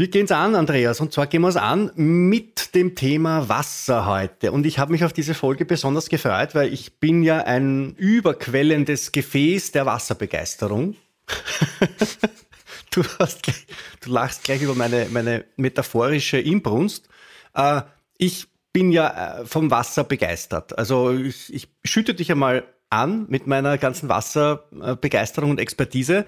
Wir gehen es an, Andreas, und zwar gehen wir es an mit dem Thema Wasser heute. Und ich habe mich auf diese Folge besonders gefreut, weil ich bin ja ein überquellendes Gefäß der Wasserbegeisterung. du, hast du lachst gleich über meine, meine metaphorische Inbrunst. Äh, ich bin ja äh, vom Wasser begeistert. Also ich, ich schütte dich einmal an mit meiner ganzen Wasserbegeisterung und Expertise,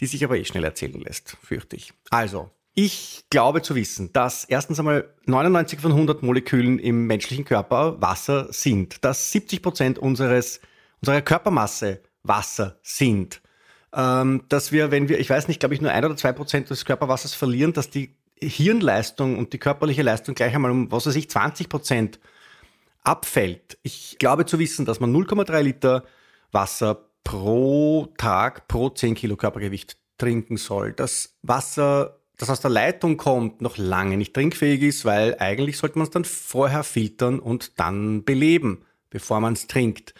die sich aber eh schnell erzählen lässt, fürchte ich. Also, ich glaube zu wissen, dass erstens einmal 99 von 100 Molekülen im menschlichen Körper Wasser sind, dass 70 Prozent unserer Körpermasse Wasser sind, ähm, dass wir, wenn wir, ich weiß nicht, glaube ich, nur ein oder zwei Prozent des Körperwassers verlieren, dass die Hirnleistung und die körperliche Leistung gleich einmal um, was weiß ich, 20 Prozent abfällt. Ich glaube zu wissen, dass man 0,3 Liter Wasser pro Tag pro 10 Kilo Körpergewicht trinken soll. Das Wasser das aus der Leitung kommt, noch lange nicht trinkfähig ist, weil eigentlich sollte man es dann vorher filtern und dann beleben, bevor man es trinkt.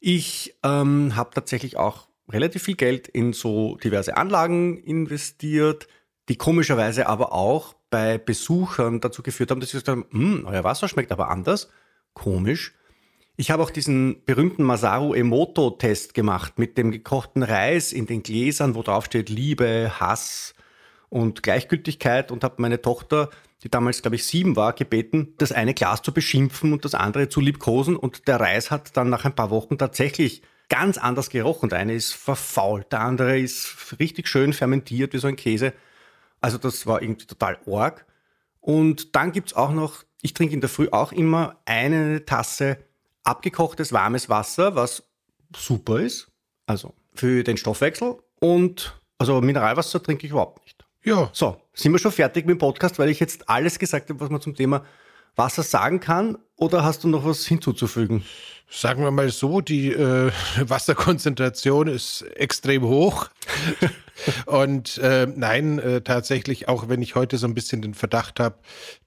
Ich ähm, habe tatsächlich auch relativ viel Geld in so diverse Anlagen investiert, die komischerweise aber auch bei Besuchern dazu geführt haben, dass sie gesagt haben, hm, euer Wasser schmeckt aber anders. Komisch. Ich habe auch diesen berühmten Masaru Emoto-Test gemacht mit dem gekochten Reis in den Gläsern, wo drauf steht Liebe, Hass, und Gleichgültigkeit und habe meine Tochter, die damals, glaube ich, sieben war, gebeten, das eine Glas zu beschimpfen und das andere zu liebkosen. Und der Reis hat dann nach ein paar Wochen tatsächlich ganz anders gerochen. Der eine ist verfault, der andere ist richtig schön fermentiert wie so ein Käse. Also das war irgendwie total org. Und dann gibt's auch noch, ich trinke in der Früh auch immer eine Tasse abgekochtes warmes Wasser, was super ist. Also für den Stoffwechsel. Und also Mineralwasser trinke ich überhaupt nicht. Ja. So, sind wir schon fertig mit dem Podcast, weil ich jetzt alles gesagt habe, was man zum Thema Wasser sagen kann? Oder hast du noch was hinzuzufügen? Sagen wir mal so, die äh, Wasserkonzentration ist extrem hoch. Und äh, nein, äh, tatsächlich, auch wenn ich heute so ein bisschen den Verdacht habe,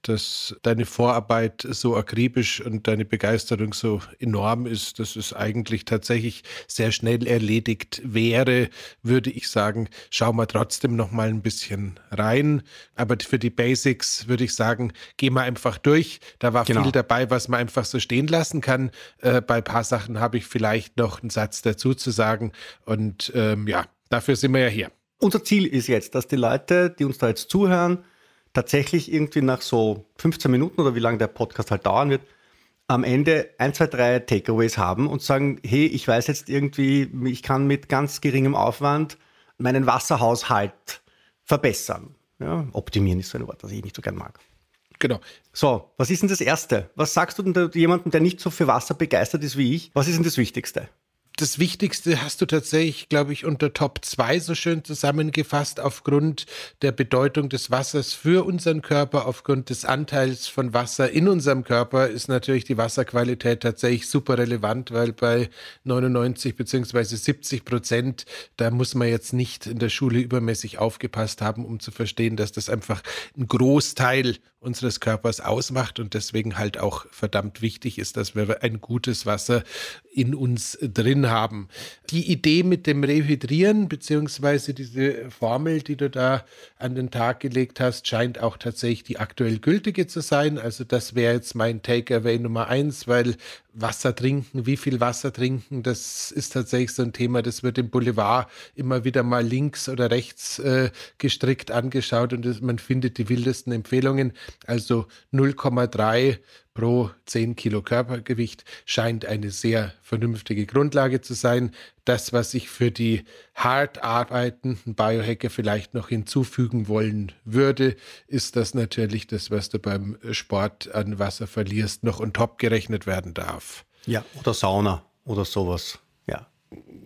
dass deine Vorarbeit so akribisch und deine Begeisterung so enorm ist, dass es eigentlich tatsächlich sehr schnell erledigt wäre, würde ich sagen, schau mal trotzdem noch mal ein bisschen rein. Aber für die Basics würde ich sagen, geh mal einfach durch. Da war genau. viel dabei, was man einfach so stehen lassen kann. Äh, bei ein paar Sachen habe ich vielleicht noch einen Satz dazu zu sagen. Und ähm, ja, dafür sind wir ja hier. Unser Ziel ist jetzt, dass die Leute, die uns da jetzt zuhören, tatsächlich irgendwie nach so 15 Minuten oder wie lange der Podcast halt dauern wird, am Ende ein, zwei, drei Takeaways haben und sagen, hey, ich weiß jetzt irgendwie, ich kann mit ganz geringem Aufwand meinen Wasserhaushalt verbessern. Ja, optimieren ist so ein Wort, das ich nicht so gern mag. Genau. So, was ist denn das Erste? Was sagst du denn jemandem, der nicht so für Wasser begeistert ist wie ich? Was ist denn das Wichtigste? Das Wichtigste hast du tatsächlich, glaube ich, unter Top 2 so schön zusammengefasst, aufgrund der Bedeutung des Wassers für unseren Körper, aufgrund des Anteils von Wasser in unserem Körper ist natürlich die Wasserqualität tatsächlich super relevant, weil bei 99 beziehungsweise 70 Prozent, da muss man jetzt nicht in der Schule übermäßig aufgepasst haben, um zu verstehen, dass das einfach ein Großteil unseres Körpers ausmacht und deswegen halt auch verdammt wichtig ist, dass wir ein gutes Wasser in uns drin haben. Die Idee mit dem Rehydrieren beziehungsweise diese Formel, die du da an den Tag gelegt hast, scheint auch tatsächlich die aktuell gültige zu sein. Also das wäre jetzt mein Takeaway Nummer eins, weil Wasser trinken, wie viel Wasser trinken, das ist tatsächlich so ein Thema, das wird im Boulevard immer wieder mal links oder rechts äh, gestrickt angeschaut und das, man findet die wildesten Empfehlungen. Also 0,3 pro 10 Kilo Körpergewicht scheint eine sehr vernünftige Grundlage zu sein. Das, was ich für die hart arbeitenden Biohacker vielleicht noch hinzufügen wollen würde, ist, dass natürlich das, was du beim Sport an Wasser verlierst, noch on top gerechnet werden darf. Ja, oder Sauna oder sowas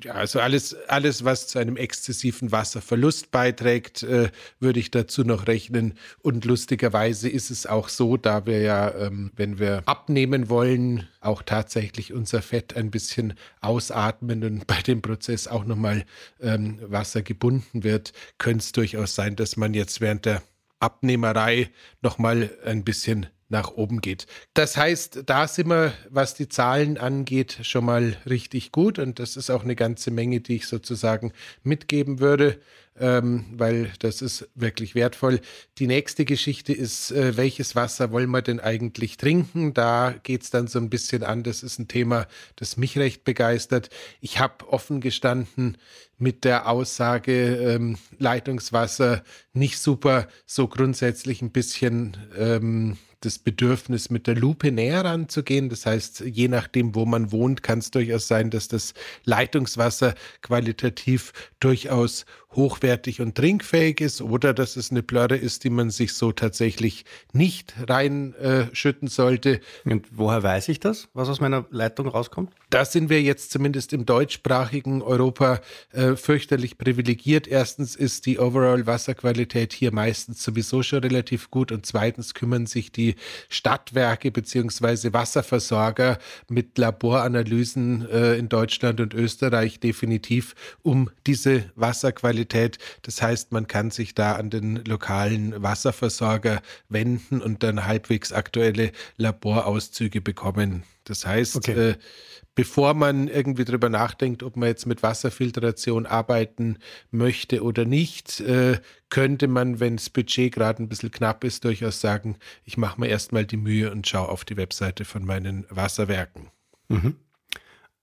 ja, also alles, alles, was zu einem exzessiven Wasserverlust beiträgt, äh, würde ich dazu noch rechnen. Und lustigerweise ist es auch so, da wir ja, ähm, wenn wir abnehmen wollen, auch tatsächlich unser Fett ein bisschen ausatmen und bei dem Prozess auch nochmal ähm, Wasser gebunden wird, könnte es durchaus sein, dass man jetzt während der Abnehmerei nochmal ein bisschen nach oben geht. Das heißt, da sind wir, was die Zahlen angeht, schon mal richtig gut und das ist auch eine ganze Menge, die ich sozusagen mitgeben würde ähm, weil das ist wirklich wertvoll. Die nächste Geschichte ist, äh, welches Wasser wollen wir denn eigentlich trinken? Da geht es dann so ein bisschen an. Das ist ein Thema, das mich recht begeistert. Ich habe offen gestanden mit der Aussage, ähm, Leitungswasser nicht super, so grundsätzlich ein bisschen ähm, das Bedürfnis, mit der Lupe näher ranzugehen. Das heißt, je nachdem, wo man wohnt, kann es durchaus sein, dass das Leitungswasser qualitativ durchaus hochwertig und trinkfähig ist oder dass es eine Plörre ist, die man sich so tatsächlich nicht reinschütten äh, sollte. Und woher weiß ich das, was aus meiner Leitung rauskommt? Da sind wir jetzt zumindest im deutschsprachigen Europa äh, fürchterlich privilegiert. Erstens ist die Overall-Wasserqualität hier meistens sowieso schon relativ gut und zweitens kümmern sich die Stadtwerke beziehungsweise Wasserversorger mit Laboranalysen äh, in Deutschland und Österreich definitiv um diese Wasserqualität Qualität. Das heißt, man kann sich da an den lokalen Wasserversorger wenden und dann halbwegs aktuelle Laborauszüge bekommen. Das heißt, okay. äh, bevor man irgendwie darüber nachdenkt, ob man jetzt mit Wasserfiltration arbeiten möchte oder nicht, äh, könnte man, wenn das Budget gerade ein bisschen knapp ist, durchaus sagen, ich mache mir erstmal die Mühe und schaue auf die Webseite von meinen Wasserwerken. Mhm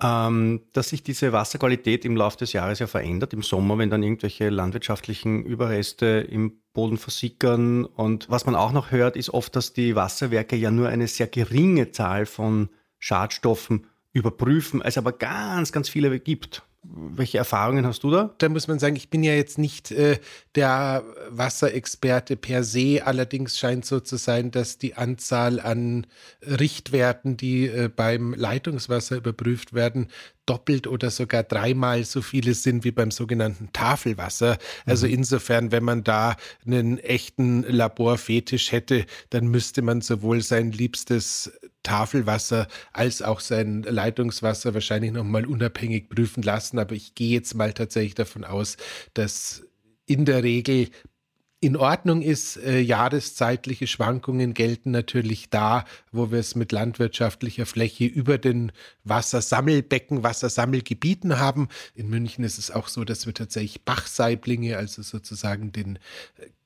ähm, dass sich diese Wasserqualität im Laufe des Jahres ja verändert. Im Sommer, wenn dann irgendwelche landwirtschaftlichen Überreste im Boden versickern. Und was man auch noch hört, ist oft, dass die Wasserwerke ja nur eine sehr geringe Zahl von Schadstoffen überprüfen, es aber ganz, ganz viele gibt. Welche Erfahrungen hast du da? Da muss man sagen, ich bin ja jetzt nicht äh, der Wasserexperte per se. Allerdings scheint so zu sein, dass die Anzahl an Richtwerten, die äh, beim Leitungswasser überprüft werden, doppelt oder sogar dreimal so viele sind wie beim sogenannten Tafelwasser. Also mhm. insofern, wenn man da einen echten Laborfetisch hätte, dann müsste man sowohl sein liebstes Tafelwasser als auch sein Leitungswasser wahrscheinlich nochmal unabhängig prüfen lassen. Aber ich gehe jetzt mal tatsächlich davon aus, dass in der Regel in Ordnung ist. Äh, jahreszeitliche Schwankungen gelten natürlich da, wo wir es mit landwirtschaftlicher Fläche über den Wassersammelbecken, Wassersammelgebieten haben. In München ist es auch so, dass wir tatsächlich Bachsaiblinge, also sozusagen den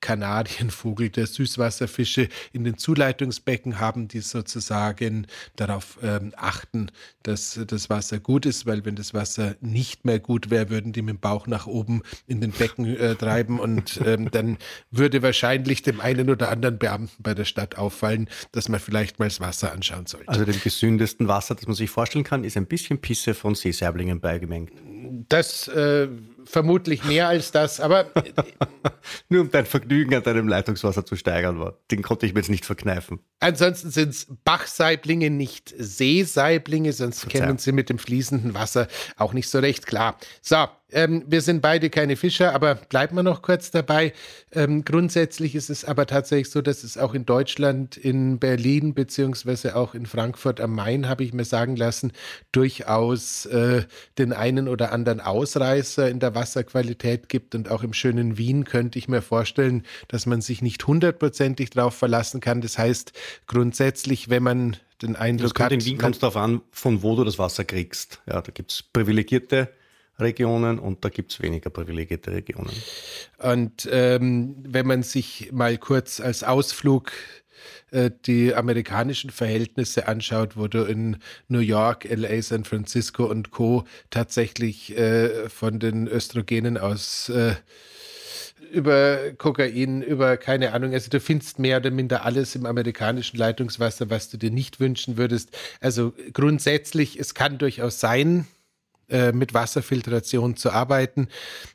Kanarienvogel der Süßwasserfische in den Zuleitungsbecken haben, die sozusagen darauf ähm, achten, dass das Wasser gut ist, weil wenn das Wasser nicht mehr gut wäre, würden die mit dem Bauch nach oben in den Becken äh, treiben und ähm, dann würde wahrscheinlich dem einen oder anderen Beamten bei der Stadt auffallen, dass man vielleicht mal das Wasser anschauen sollte. Also dem gesündesten Wasser, das man sich vorstellen kann, ist ein bisschen Pisse von Seesaiblingen beigemengt. Das äh, vermutlich mehr als das, aber. Nur um dein Vergnügen an deinem Leitungswasser zu steigern, war. Den konnte ich mir jetzt nicht verkneifen. Ansonsten sind es Bachsaiblinge, nicht Seesaiblinge, sonst Verzeihung. kennen sie mit dem fließenden Wasser auch nicht so recht klar. So, ähm, wir sind beide keine Fischer, aber bleiben wir noch kurz dabei. Ähm, grundsätzlich ist es aber tatsächlich so, dass es auch in Deutschland, in Berlin beziehungsweise auch in Frankfurt am Main, habe ich mir sagen lassen, durchaus äh, den einen oder anderen Ausreißer in der Wasserqualität gibt. Und auch im schönen Wien könnte ich mir vorstellen, dass man sich nicht hundertprozentig darauf verlassen kann. Das heißt, grundsätzlich, wenn man den Eindruck das hat. In Wien kommt es darauf an, von wo du das Wasser kriegst. Ja, da gibt es privilegierte Regionen und da gibt es weniger privilegierte Regionen. Und ähm, wenn man sich mal kurz als Ausflug äh, die amerikanischen Verhältnisse anschaut, wo du in New York, LA, San Francisco und Co. tatsächlich äh, von den Östrogenen aus äh, über Kokain, über keine Ahnung. Also du findest mehr oder minder alles im amerikanischen Leitungswasser, was du dir nicht wünschen würdest. Also grundsätzlich, es kann durchaus sein, äh, mit Wasserfiltration zu arbeiten.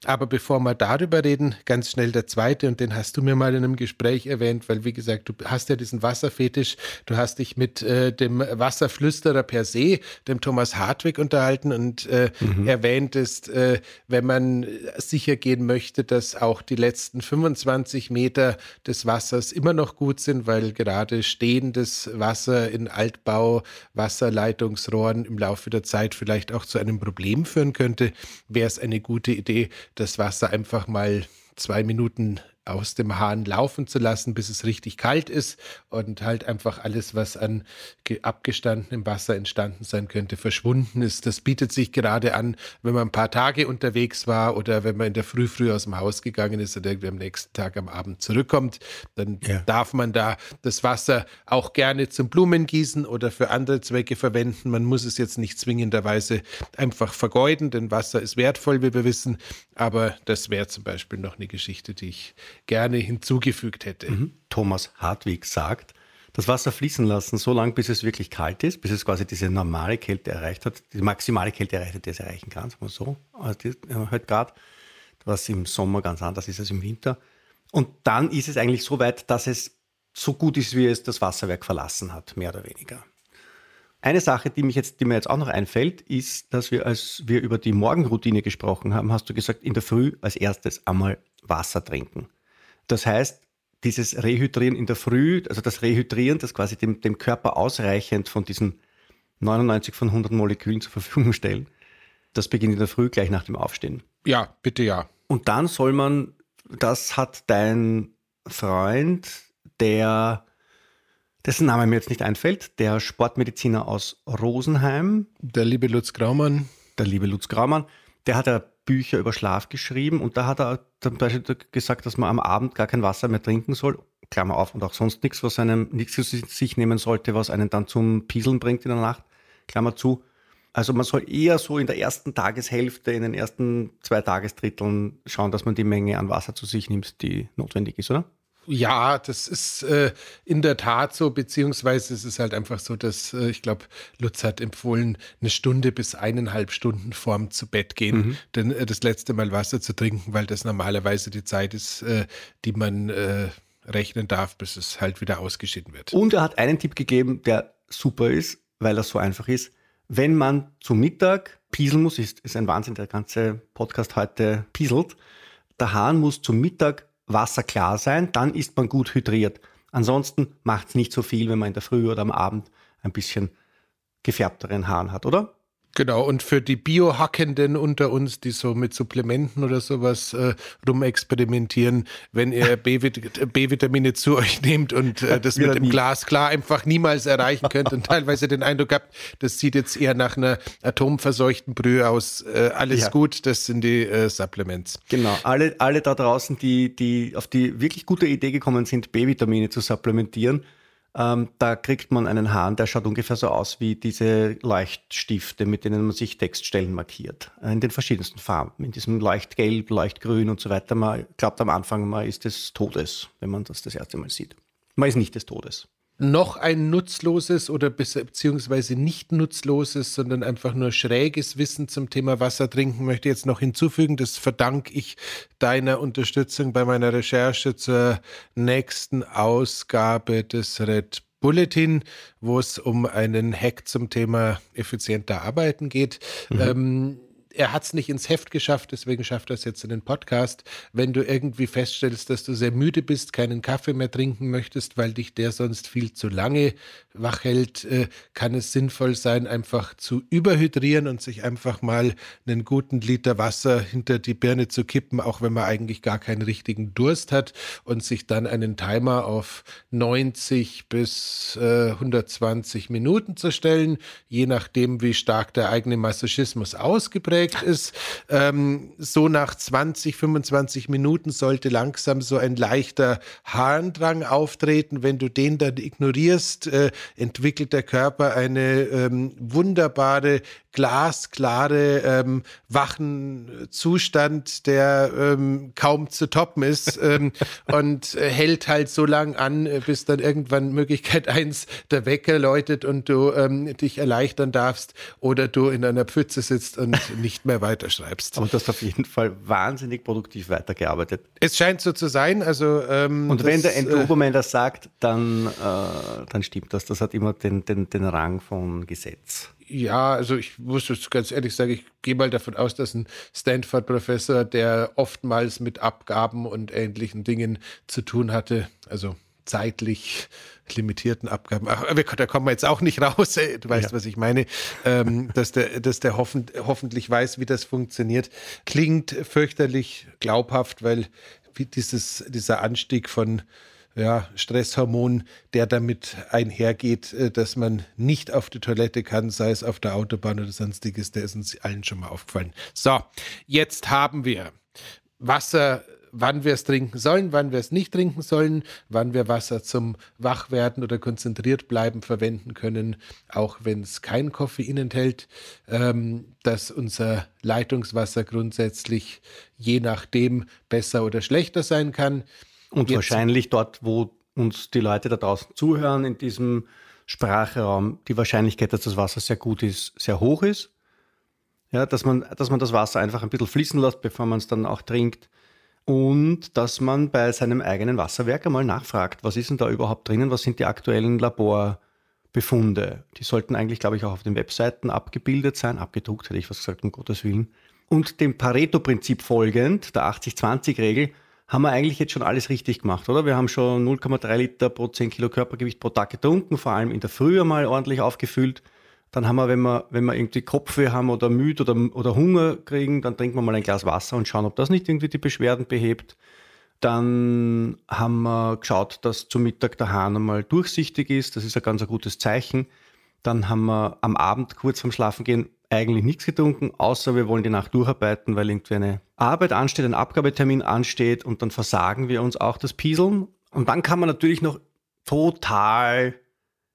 Aber bevor wir darüber reden, ganz schnell der zweite, und den hast du mir mal in einem Gespräch erwähnt, weil wie gesagt, du hast ja diesen Wasserfetisch, du hast dich mit äh, dem Wasserflüsterer per se, dem Thomas Hartwig, unterhalten und äh, mhm. erwähntest, äh, wenn man sicher gehen möchte, dass auch die letzten 25 Meter des Wassers immer noch gut sind, weil gerade stehendes Wasser in Altbau, Wasserleitungsrohren im Laufe der Zeit vielleicht auch zu einem Problem Problem führen könnte, wäre es eine gute Idee, das Wasser einfach mal zwei Minuten aus dem Hahn laufen zu lassen, bis es richtig kalt ist und halt einfach alles, was an abgestandenem Wasser entstanden sein könnte, verschwunden ist. Das bietet sich gerade an, wenn man ein paar Tage unterwegs war oder wenn man in der Früh früh aus dem Haus gegangen ist und irgendwie am nächsten Tag am Abend zurückkommt, dann ja. darf man da das Wasser auch gerne zum Blumengießen oder für andere Zwecke verwenden. Man muss es jetzt nicht zwingenderweise einfach vergeuden, denn Wasser ist wertvoll, wie wir wissen. Aber das wäre zum Beispiel noch eine Geschichte, die ich gerne hinzugefügt hätte. Mhm. Thomas Hartwig sagt, das Wasser fließen lassen, so lange, bis es wirklich kalt ist, bis es quasi diese normale Kälte erreicht hat, die maximale Kälte erreicht hat, die es erreichen kann, sagen wir so, also halt gerade, was im Sommer ganz anders ist als im Winter. Und dann ist es eigentlich so weit, dass es so gut ist, wie es das Wasserwerk verlassen hat, mehr oder weniger. Eine Sache, die, mich jetzt, die mir jetzt auch noch einfällt, ist, dass wir, als wir über die Morgenroutine gesprochen haben, hast du gesagt, in der Früh als erstes einmal Wasser trinken. Das heißt, dieses Rehydrieren in der Früh, also das Rehydrieren, das quasi dem, dem Körper ausreichend von diesen 99 von 100 Molekülen zur Verfügung stellen, das beginnt in der Früh gleich nach dem Aufstehen. Ja, bitte ja. Und dann soll man, das hat dein Freund, der, dessen Name mir jetzt nicht einfällt, der Sportmediziner aus Rosenheim. Der liebe Lutz Graumann. Der liebe Lutz Graumann, der hat ja Bücher über Schlaf geschrieben und da hat er zum Beispiel gesagt, dass man am Abend gar kein Wasser mehr trinken soll, Klammer auf, und auch sonst nichts, was einem nichts zu sich nehmen sollte, was einen dann zum Pieseln bringt in der Nacht, Klammer zu. Also man soll eher so in der ersten Tageshälfte, in den ersten zwei Tagesdritteln schauen, dass man die Menge an Wasser zu sich nimmt, die notwendig ist, oder? Ja, das ist äh, in der Tat so, beziehungsweise es ist halt einfach so, dass äh, ich glaube, Lutz hat empfohlen, eine Stunde bis eineinhalb Stunden vorm zu Bett gehen, mhm. denn äh, das letzte Mal Wasser zu trinken, weil das normalerweise die Zeit ist, äh, die man äh, rechnen darf, bis es halt wieder ausgeschieden wird. Und er hat einen Tipp gegeben, der super ist, weil er so einfach ist. Wenn man zum Mittag pieseln muss, ist, ist ein Wahnsinn, der ganze Podcast heute pieselt. Der Hahn muss zum Mittag wasserklar sein, dann ist man gut hydriert. Ansonsten macht es nicht so viel, wenn man in der Früh oder am Abend ein bisschen gefärbteren Haaren hat, oder? Genau, und für die Biohackenden unter uns, die so mit Supplementen oder sowas äh, rumexperimentieren, wenn ihr B-Vitamine zu euch nehmt und äh, das mit dem Glas klar einfach niemals erreichen könnt und teilweise den Eindruck habt, das sieht jetzt eher nach einer atomverseuchten Brühe aus. Äh, alles ja. gut, das sind die äh, Supplements. Genau, alle, alle da draußen, die, die auf die wirklich gute Idee gekommen sind, B-Vitamine zu supplementieren, ähm, da kriegt man einen Hahn, der schaut ungefähr so aus wie diese Leuchtstifte, mit denen man sich Textstellen markiert. Äh, in den verschiedensten Farben. In diesem Leuchtgelb, Leuchtgrün und so weiter. Man glaubt am Anfang, man ist des Todes, wenn man das das erste Mal sieht. Man ist nicht des Todes noch ein nutzloses oder beziehungsweise nicht nutzloses, sondern einfach nur schräges Wissen zum Thema Wasser trinken möchte ich jetzt noch hinzufügen. Das verdanke ich deiner Unterstützung bei meiner Recherche zur nächsten Ausgabe des Red Bulletin, wo es um einen Hack zum Thema effizienter Arbeiten geht. Mhm. Ähm, er hat es nicht ins Heft geschafft, deswegen schafft er es jetzt in den Podcast. Wenn du irgendwie feststellst, dass du sehr müde bist, keinen Kaffee mehr trinken möchtest, weil dich der sonst viel zu lange wach hält, äh, kann es sinnvoll sein, einfach zu überhydrieren und sich einfach mal einen guten Liter Wasser hinter die Birne zu kippen, auch wenn man eigentlich gar keinen richtigen Durst hat und sich dann einen Timer auf 90 bis äh, 120 Minuten zu stellen, je nachdem, wie stark der eigene Masochismus ausgeprägt ausgeprägt ist. Ähm, so nach 20, 25 Minuten sollte langsam so ein leichter Harndrang auftreten. Wenn du den dann ignorierst, äh, entwickelt der Körper eine ähm, wunderbare glasklare, ähm, wachen Zustand, der ähm, kaum zu toppen ist ähm, und äh, hält halt so lang an, äh, bis dann irgendwann Möglichkeit eins der Wecker läutet und du ähm, dich erleichtern darfst oder du in einer Pfütze sitzt und nicht mehr weiterschreibst. Und du hast auf jeden Fall wahnsinnig produktiv weitergearbeitet. Es scheint so zu sein. Also, ähm, und wenn das, der Endobermann das sagt, dann, äh, dann stimmt das. Das hat immer den, den, den Rang von Gesetz. Ja, also ich muss jetzt ganz ehrlich sagen, ich gehe mal davon aus, dass ein Stanford-Professor, der oftmals mit Abgaben und ähnlichen Dingen zu tun hatte, also zeitlich limitierten Abgaben, ach, da kommen wir jetzt auch nicht raus, du weißt, ja. was ich meine, ähm, dass der, dass der hoffen, hoffentlich weiß, wie das funktioniert, klingt fürchterlich glaubhaft, weil dieses, dieser Anstieg von ja, Stresshormon, der damit einhergeht, äh, dass man nicht auf die Toilette kann, sei es auf der Autobahn oder sonstiges, der ist uns allen schon mal aufgefallen. So, jetzt haben wir Wasser, wann wir es trinken sollen, wann wir es nicht trinken sollen, wann wir Wasser zum Wachwerden oder konzentriert bleiben verwenden können, auch wenn es kein Koffein enthält, ähm, dass unser Leitungswasser grundsätzlich je nachdem besser oder schlechter sein kann. Und Jetzt. wahrscheinlich dort, wo uns die Leute da draußen zuhören, in diesem Sprachraum, die Wahrscheinlichkeit, dass das Wasser sehr gut ist, sehr hoch ist. Ja, dass man, dass man das Wasser einfach ein bisschen fließen lässt, bevor man es dann auch trinkt. Und dass man bei seinem eigenen Wasserwerk einmal nachfragt, was ist denn da überhaupt drinnen, was sind die aktuellen Laborbefunde. Die sollten eigentlich, glaube ich, auch auf den Webseiten abgebildet sein, abgedruckt hätte ich was gesagt, um Gottes Willen. Und dem Pareto-Prinzip folgend, der 80-20-Regel, haben wir eigentlich jetzt schon alles richtig gemacht, oder? Wir haben schon 0,3 Liter pro 10 Kilo Körpergewicht pro Tag getrunken, vor allem in der Früh mal ordentlich aufgefüllt. Dann haben wir, wenn wir, wenn wir irgendwie Kopfweh haben oder müde oder, oder Hunger kriegen, dann trinken wir mal ein Glas Wasser und schauen, ob das nicht irgendwie die Beschwerden behebt. Dann haben wir geschaut, dass zum Mittag der Hahn einmal durchsichtig ist. Das ist ein ganz ein gutes Zeichen. Dann haben wir am Abend kurz vorm Schlafengehen eigentlich nichts getrunken, außer wir wollen die Nacht durcharbeiten, weil irgendwie eine Arbeit ansteht, ein Abgabetermin ansteht und dann versagen wir uns auch das Pieseln. Und dann kann man natürlich noch total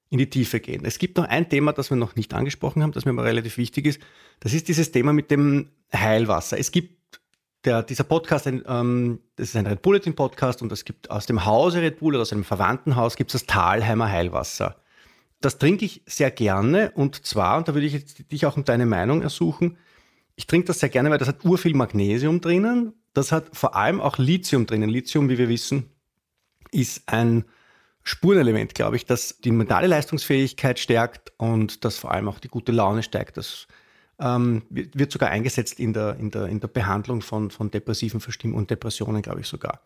in die Tiefe gehen. Es gibt noch ein Thema, das wir noch nicht angesprochen haben, das mir aber relativ wichtig ist. Das ist dieses Thema mit dem Heilwasser. Es gibt der, dieser Podcast, ein, ähm, das ist ein Red Bulletin Podcast und es gibt aus dem Hause Red Bull oder aus einem Verwandtenhaus gibt es das Talheimer Heilwasser. Das trinke ich sehr gerne und zwar, und da würde ich jetzt dich auch um deine Meinung ersuchen, ich trinke das sehr gerne, weil das hat urviel Magnesium drinnen. Das hat vor allem auch Lithium drinnen. Lithium, wie wir wissen, ist ein Spurenelement, glaube ich, das die mentale Leistungsfähigkeit stärkt und das vor allem auch die gute Laune steigt. Das ähm, wird sogar eingesetzt in der, in der, in der Behandlung von, von depressiven Verstimmungen und Depressionen, glaube ich sogar.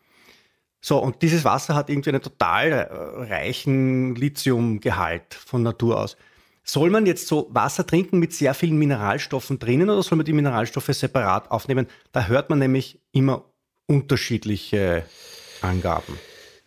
So, und dieses Wasser hat irgendwie einen total äh, reichen Lithiumgehalt von Natur aus. Soll man jetzt so Wasser trinken mit sehr vielen Mineralstoffen drinnen oder soll man die Mineralstoffe separat aufnehmen? Da hört man nämlich immer unterschiedliche Angaben.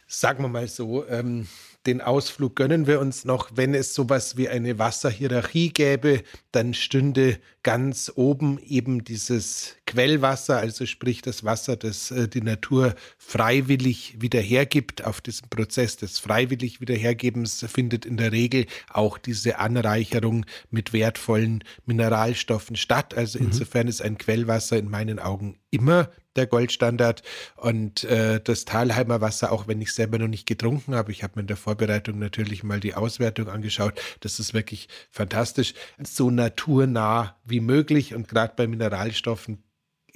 Sagen wir mal so, ähm, den Ausflug gönnen wir uns noch. Wenn es sowas wie eine Wasserhierarchie gäbe, dann stünde ganz oben eben dieses Quellwasser, also sprich das Wasser, das äh, die Natur freiwillig wiederhergibt. Auf diesem Prozess des freiwillig Wiederhergebens findet in der Regel auch diese Anreicherung mit wertvollen Mineralstoffen statt. Also mhm. insofern ist ein Quellwasser in meinen Augen immer der Goldstandard. Und äh, das Talheimer Wasser, auch wenn ich selber noch nicht getrunken habe, ich habe mir in der Vorbereitung natürlich mal die Auswertung angeschaut. Das ist wirklich fantastisch. So naturnah wie möglich und gerade bei Mineralstoffen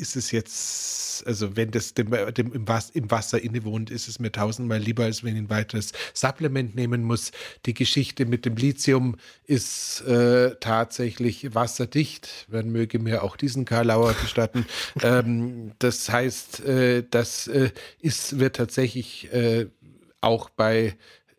ist es jetzt, also wenn das dem, dem im, Was, im, Wasser innewohnt, ist es mir tausendmal lieber, als wenn ich ein weiteres Supplement nehmen muss. Die Geschichte mit dem Lithium ist äh, tatsächlich wasserdicht. Man möge mir auch diesen Karlauer gestatten. ähm, das heißt, äh, das äh, ist, wird tatsächlich äh, auch bei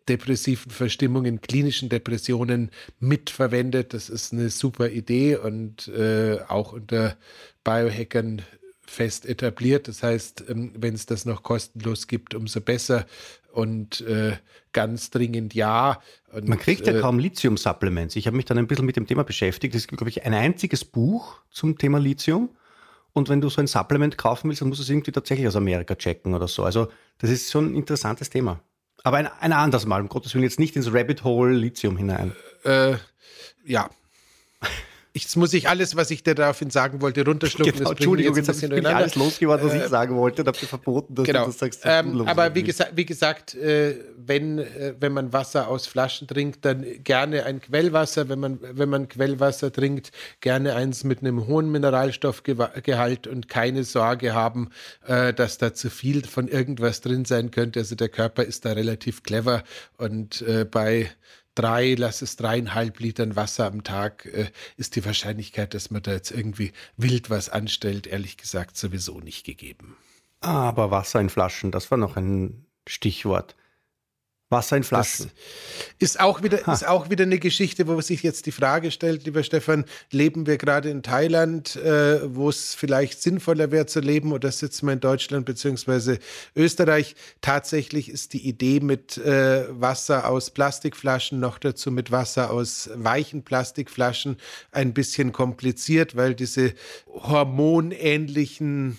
depressiven Verstimmungen, klinischen Depressionen mitverwendet. Das ist eine super Idee und äh, auch unter Biohackern fest etabliert. Das heißt, ähm, wenn es das noch kostenlos gibt, umso besser. Und äh, ganz dringend ja. Und, Man kriegt ja äh, kaum Lithium-Supplements. Ich habe mich dann ein bisschen mit dem Thema beschäftigt. Es gibt, glaube ich, ein einziges Buch zum Thema Lithium. Und wenn du so ein Supplement kaufen willst, dann musst du es irgendwie tatsächlich aus Amerika checken oder so. Also das ist schon ein interessantes Thema. Aber ein, ein anderes Mal, um Gottes Willen, jetzt nicht ins Rabbit Hole Lithium hinein. Äh, ja. Jetzt muss ich alles, was ich dir daraufhin sagen wollte, runterschlucken. Genau, Entschuldigung, jetzt, jetzt habe ich alles losgeworden, was äh, ich sagen wollte und habe dir verboten, dass genau. du das sagst. Ähm, aber wie, gesa wie gesagt, äh, wenn, äh, wenn man Wasser aus Flaschen trinkt, dann gerne ein Quellwasser. Wenn man, wenn man Quellwasser trinkt, gerne eins mit einem hohen Mineralstoffgehalt und keine Sorge haben, äh, dass da zu viel von irgendwas drin sein könnte. Also der Körper ist da relativ clever und äh, bei drei, lass es dreieinhalb Litern Wasser am Tag, äh, ist die Wahrscheinlichkeit, dass man da jetzt irgendwie wild was anstellt, ehrlich gesagt sowieso nicht gegeben. Aber Wasser in Flaschen, das war noch ein Stichwort. Wasser in Flaschen. Das ist auch, wieder, ist auch wieder eine Geschichte, wo sich jetzt die Frage stellt, lieber Stefan, leben wir gerade in Thailand, äh, wo es vielleicht sinnvoller wäre zu leben oder sitzen wir in Deutschland bzw. Österreich? Tatsächlich ist die Idee mit äh, Wasser aus Plastikflaschen, noch dazu mit Wasser aus weichen Plastikflaschen, ein bisschen kompliziert, weil diese hormonähnlichen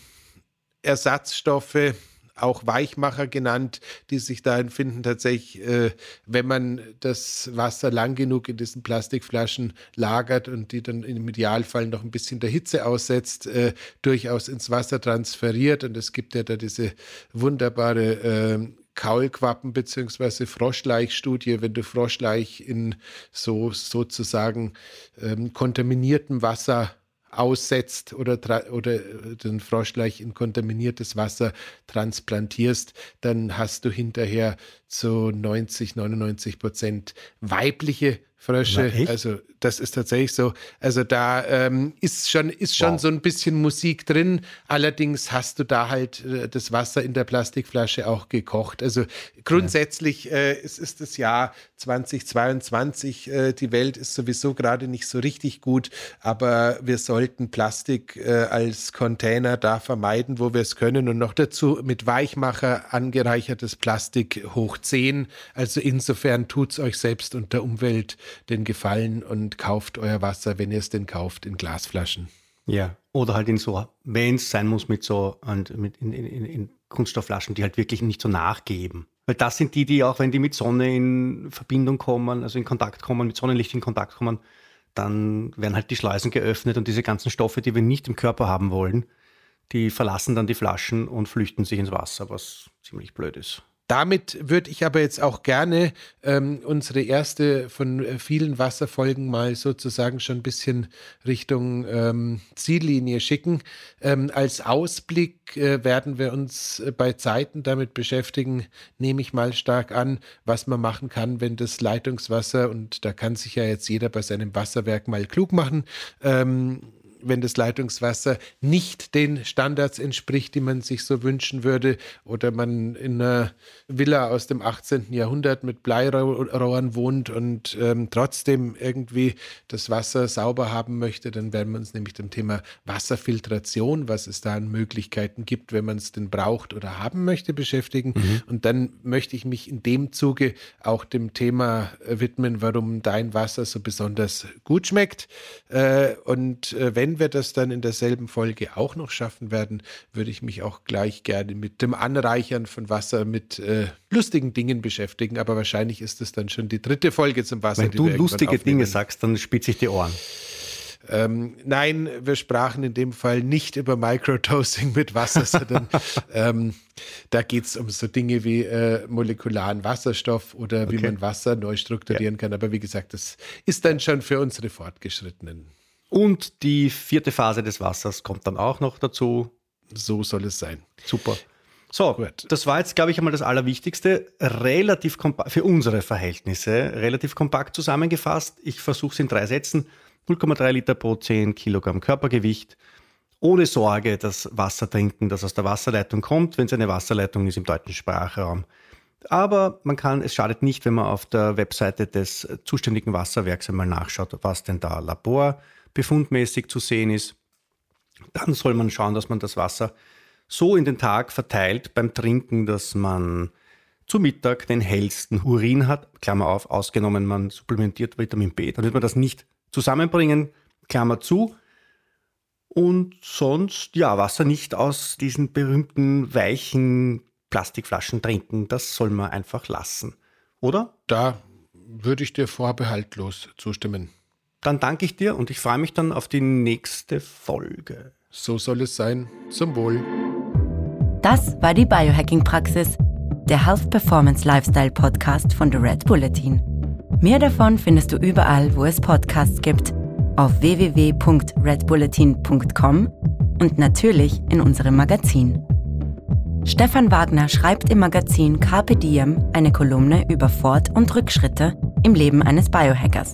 Ersatzstoffe, auch Weichmacher genannt, die sich darin finden, tatsächlich, äh, wenn man das Wasser lang genug in diesen Plastikflaschen lagert und die dann im Idealfall noch ein bisschen der Hitze aussetzt, äh, durchaus ins Wasser transferiert. Und es gibt ja da diese wunderbare äh, Kaulquappen- bzw. Froschleichstudie, wenn du Froschleich in so sozusagen ähm, kontaminiertem Wasser aussetzt oder, oder den Froschleich in kontaminiertes Wasser transplantierst, dann hast du hinterher zu 90, 99 Prozent weibliche Frösche. Also das ist tatsächlich so. Also da ähm, ist schon, ist schon wow. so ein bisschen Musik drin. Allerdings hast du da halt äh, das Wasser in der Plastikflasche auch gekocht. Also grundsätzlich äh, es ist das Jahr 2022. Äh, die Welt ist sowieso gerade nicht so richtig gut, aber wir sollten Plastik äh, als Container da vermeiden, wo wir es können und noch dazu mit Weichmacher angereichertes Plastik hoch 10. Also insofern tut es euch selbst und der Umwelt den Gefallen und kauft euer Wasser, wenn ihr es denn kauft, in Glasflaschen. Ja, oder halt in so, wenn es sein muss, mit so und mit in, in, in Kunststoffflaschen, die halt wirklich nicht so nachgeben. Weil das sind die, die auch, wenn die mit Sonne in Verbindung kommen, also in Kontakt kommen, mit Sonnenlicht in Kontakt kommen, dann werden halt die Schleusen geöffnet und diese ganzen Stoffe, die wir nicht im Körper haben wollen, die verlassen dann die Flaschen und flüchten sich ins Wasser, was ziemlich blöd ist. Damit würde ich aber jetzt auch gerne ähm, unsere erste von äh, vielen Wasserfolgen mal sozusagen schon ein bisschen Richtung ähm, Ziellinie schicken. Ähm, als Ausblick äh, werden wir uns äh, bei Zeiten damit beschäftigen, nehme ich mal stark an, was man machen kann, wenn das Leitungswasser, und da kann sich ja jetzt jeder bei seinem Wasserwerk mal klug machen, ähm, wenn das Leitungswasser nicht den Standards entspricht, die man sich so wünschen würde, oder man in einer Villa aus dem 18. Jahrhundert mit Bleirohren wohnt und ähm, trotzdem irgendwie das Wasser sauber haben möchte, dann werden wir uns nämlich dem Thema Wasserfiltration, was es da an Möglichkeiten gibt, wenn man es denn braucht oder haben möchte, beschäftigen. Mhm. Und dann möchte ich mich in dem Zuge auch dem Thema widmen, warum dein Wasser so besonders gut schmeckt. Äh, und äh, wenn wenn wir das dann in derselben Folge auch noch schaffen werden, würde ich mich auch gleich gerne mit dem Anreichern von Wasser mit äh, lustigen Dingen beschäftigen. Aber wahrscheinlich ist es dann schon die dritte Folge zum Wasser. Wenn du lustige Dinge sagst, dann spitze ich die Ohren. Ähm, nein, wir sprachen in dem Fall nicht über Microdosing mit Wasser, sondern ähm, da geht es um so Dinge wie äh, molekularen Wasserstoff oder wie man Wasser neu strukturieren ja. kann. Aber wie gesagt, das ist dann schon für unsere Fortgeschrittenen. Und die vierte Phase des Wassers kommt dann auch noch dazu. So soll es sein. Super. So, Gut. das war jetzt, glaube ich, einmal das Allerwichtigste. Relativ kompakt, für unsere Verhältnisse, relativ kompakt zusammengefasst. Ich versuche es in drei Sätzen. 0,3 Liter pro 10 Kilogramm Körpergewicht. Ohne Sorge, das Wasser trinken, das aus der Wasserleitung kommt, wenn es eine Wasserleitung ist im deutschen Sprachraum. Aber man kann, es schadet nicht, wenn man auf der Webseite des zuständigen Wasserwerks einmal nachschaut, was denn da Labor befundmäßig zu sehen ist, dann soll man schauen, dass man das Wasser so in den Tag verteilt beim Trinken, dass man zu Mittag den hellsten Urin hat, Klammer auf, ausgenommen man supplementiert Vitamin B, dann wird man das nicht zusammenbringen, Klammer zu. Und sonst, ja, Wasser nicht aus diesen berühmten weichen Plastikflaschen trinken. Das soll man einfach lassen. Oder? Da würde ich dir vorbehaltlos zustimmen. Dann danke ich dir und ich freue mich dann auf die nächste Folge. So soll es sein. Zum Wohl. Das war die Biohacking-Praxis, der Health Performance Lifestyle Podcast von The Red Bulletin. Mehr davon findest du überall, wo es Podcasts gibt, auf www.redbulletin.com und natürlich in unserem Magazin. Stefan Wagner schreibt im Magazin Carpe Diem eine Kolumne über Fort- und Rückschritte im Leben eines Biohackers.